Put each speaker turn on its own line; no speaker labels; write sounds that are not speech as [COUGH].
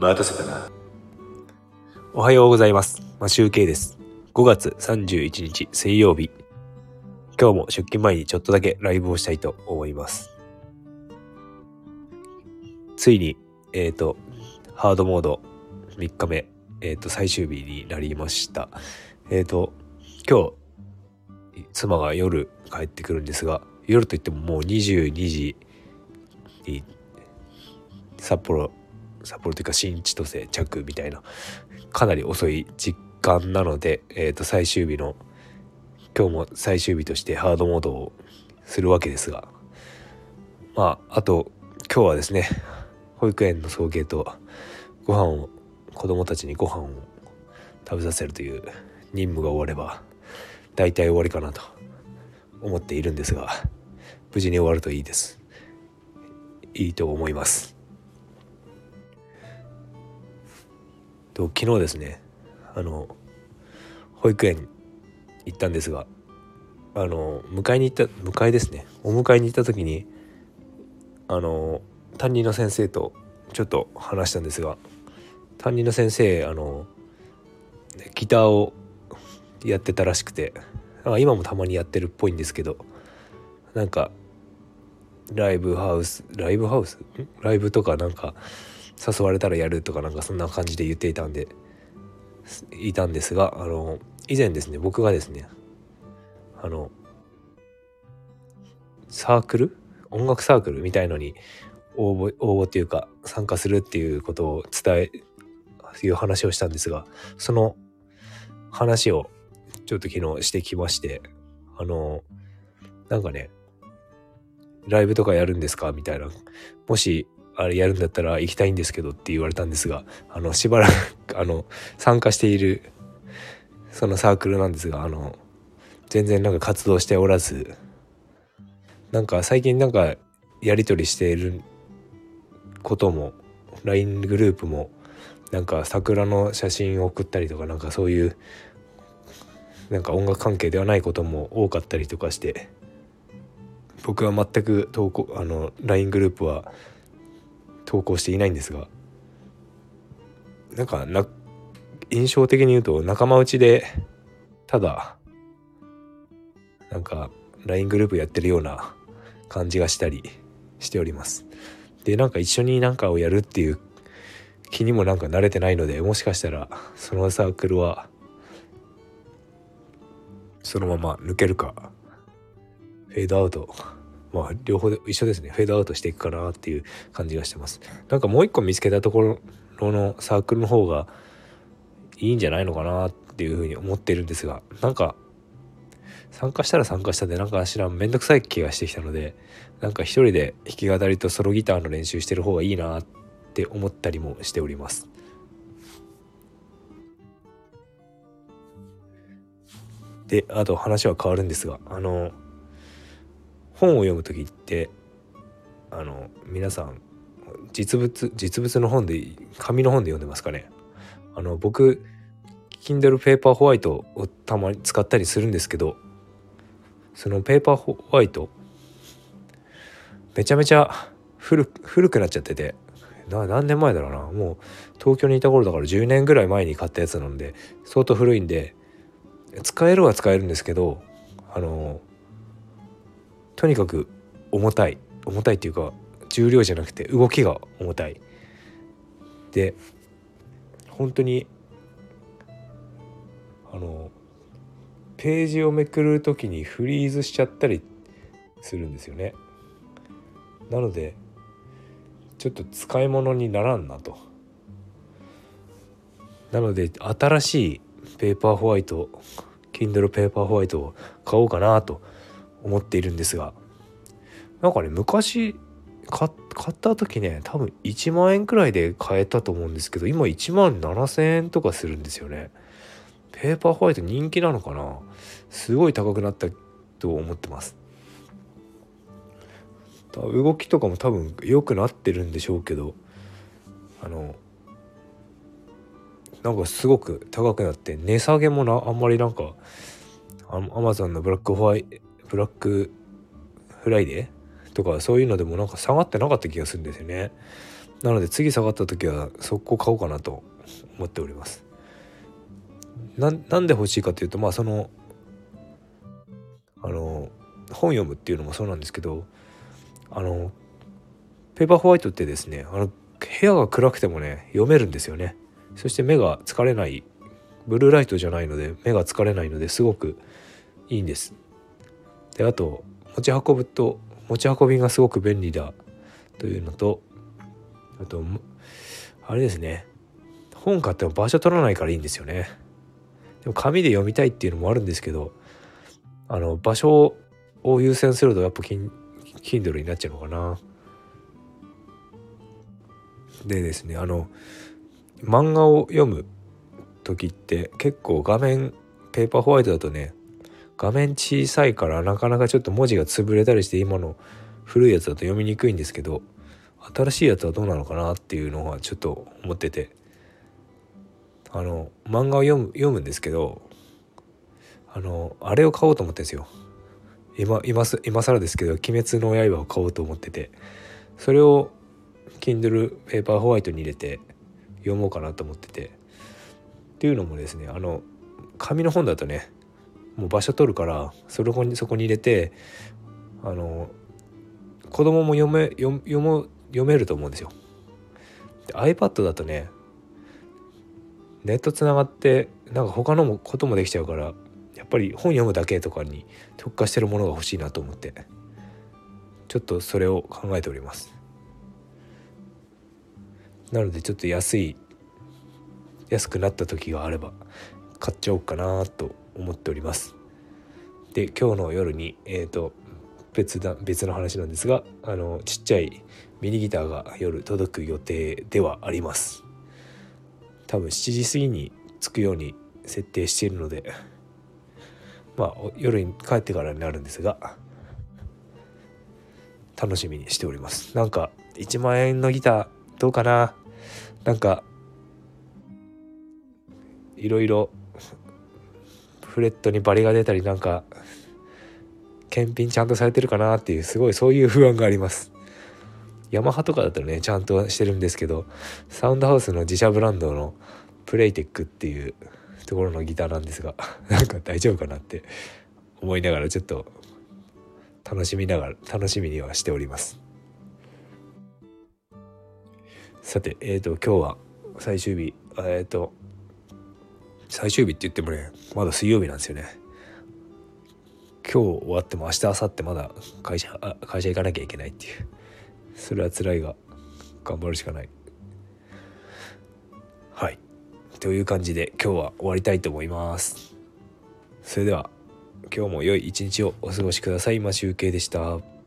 待たせたな。
おはようございます。マシュウケイです。5月31日水曜日。今日も出勤前にちょっとだけライブをしたいと思います。ついに、えっ、と、ハードモード3日目、えっ、と、最終日になりました。えっ、と、今日、妻が夜帰ってくるんですが、夜といってももう22時に札幌札幌というか新千歳着みたいなかなり遅い時間なので、えー、と最終日の今日も最終日としてハードモードをするわけですがまああと今日はですね保育園の送迎とご飯を子供たちにご飯を食べさせるという任務が終われば大体終わりかなと思っているんですが無事に終わるといいです。いいと思います。と昨日ですねあの保育園行ったんですがあの迎えに行った迎えですねお迎えに行った時にあの担任の先生とちょっと話したんですが担任の先生あのギターをやってたらしくて今もたまにやってるっぽいんですけどなんかライブハウスライブハウス？ライブとかなんか誘われたらやるとかなんかそんな感じで言っていたんでいたんですがあの以前ですね僕がですねあのサークル？音楽サークルみたいのに応募応募っていうか参加するっていうことを伝えいう話をしたんですがその話をちょっと昨日してきましてあのなんかねライブとかやるんですか？みたいな。もしあれやるんだったら行きたいんですけどって言われたんですがあのしばらく [LAUGHS] あの参加しているそのサークルなんですがあの全然なんか活動しておらずなんか最近なんかやり取りしていることも LINE グループもなんか桜の写真を送ったりとかなんかそういうなんか音楽関係ではないことも多かったりとかして僕は全く投稿あの LINE グループは投稿していないんですが。なんかな印象的に言うと仲間内でただなんか LINE グループやってるような感じがしたりしております。でなんか一緒になんかをやるっていう気にもなんか慣れてないのでもしかしたらそのサークルはそのまま抜けるかフェードアウトまあ両方で一緒ですね。フェードアウトしていくかなっていう感じがしてます。なんかもう一個見つけたところのサークルの方がいいんじゃないのかなっていうふうに思ってるんですがなんか参加したら参加したでなんか知らんめんどくさい気がしてきたのでなんか一人で弾き語りとソロギターの練習してる方がいいなって思ったりもしております。であと話は変わるんですがあの本を読む時ってあの皆さん実物実物の本で紙の本で読んでますかね？あの僕 Kindle ペーパーホワイトをたまに使ったりするんですけどそのペーパーホワイトめちゃめちゃ古くなっちゃっててな何年前だろうな？もう東京にいた頃だから10年ぐらい前に買ったやつなんで相当古いんで使えるは使えるんですけどあのとにかく重たい重たいっていうか重量じゃなくて動きが重たい。で本当にあのページをめくる時にフリーズしちゃったりするんですよね。なのでちょっと使い物にならんなと。なので新しいペーパーホワイト Kindle ペーパーホワイトを買おうかなと思っているんですがなんかね昔買った時ね多分1万円くらいで買えたと思うんですけど今1万7,000円とかするんですよね。ペーパーホワイト人気なのかな？すごい高くなったと思ってます。動きとかも多分良くなってるんでしょうけどあのなんかすごく高くなって値下げもなあんまりなんかアマゾンのブラックホワイブラックフライデーとかそういうのでもなんか下がってなかった気がするんですよね。なので次下がった時は速攻買おうかなと思っております。ななんで欲しいかというとまあそのあの本読むっていうのもそうなんですけどあのペーパーホワイトってですねあの部屋が暗くてもね読めるんですよね。そして目が疲れないブルーライトじゃないので目が疲れないのですごくいいんです。であと持ち運ぶと持ち運びがすごく便利だというのとあとあれですね。本買っても場所取らないからいいんですよね。でも紙で読みたいっていうのもあるんですけどあの場所を優先するとやっぱ Kindle になっちゃうのかな。でですねあの漫画を読む時って結構画面ペーパーホワイトだとね画面小さいからなかなかちょっと文字が潰れたりして今の古いやつだと読みにくいんですけど新しいやつはどうなのかなっていうのはちょっと思ってて。あの漫画を読む読むんですけどあのあれを買おうと思ってんですよ。今今今更ですけど「鬼滅の刃」を買おうと思ってて。それを Kindle ペーパーホワイトに入れて読もうかなと思ってて。っていうのもですねあの紙の本だとねもう場所取るからそれにそこに入れてあの子供も読め読読読めると思うんですよ。で iPad だとねネットつながってなんか他のこともできちゃうからやっぱり本読むだけとかに特化してるものが欲しいなと思ってちょっとそれを考えております。なのでちょっと安い安くなった時があれば買っちゃおうかなと思っております。で今日の夜にえっ、ー、と別だ別の話なんですがあのちっちゃいミニギターが夜届く予定ではあります。多分7時過ぎに着くように設定しているのでまあ夜に帰ってからになるんですが楽しみにしております。なんか1万円のギターどうかな？なんかいろいろフレットにバリが出たりなんか検品ちゃんとされてるかなっていうすごいそういう不安があります。ヤマハとかだとねちゃんとしてるんですけどサウンドハウスの自社ブランドのプレイテックっていうところのギターなんですが [LAUGHS] なんか大丈夫かなって思いながらちょっと楽しみながら楽しみにはしております。さてえっ、ー、と今日は最終日えっ、ー、と最終日って言ってもねまだ水曜日なんですよね。今日終わっても明日明後日まだ会社あ会社行かなきゃいけないっていう。それは辛いが頑張るしかない。はい。という感じで今日は終わりたいと思います。それでは今日も良い一日をお過ごしください。今集計でした。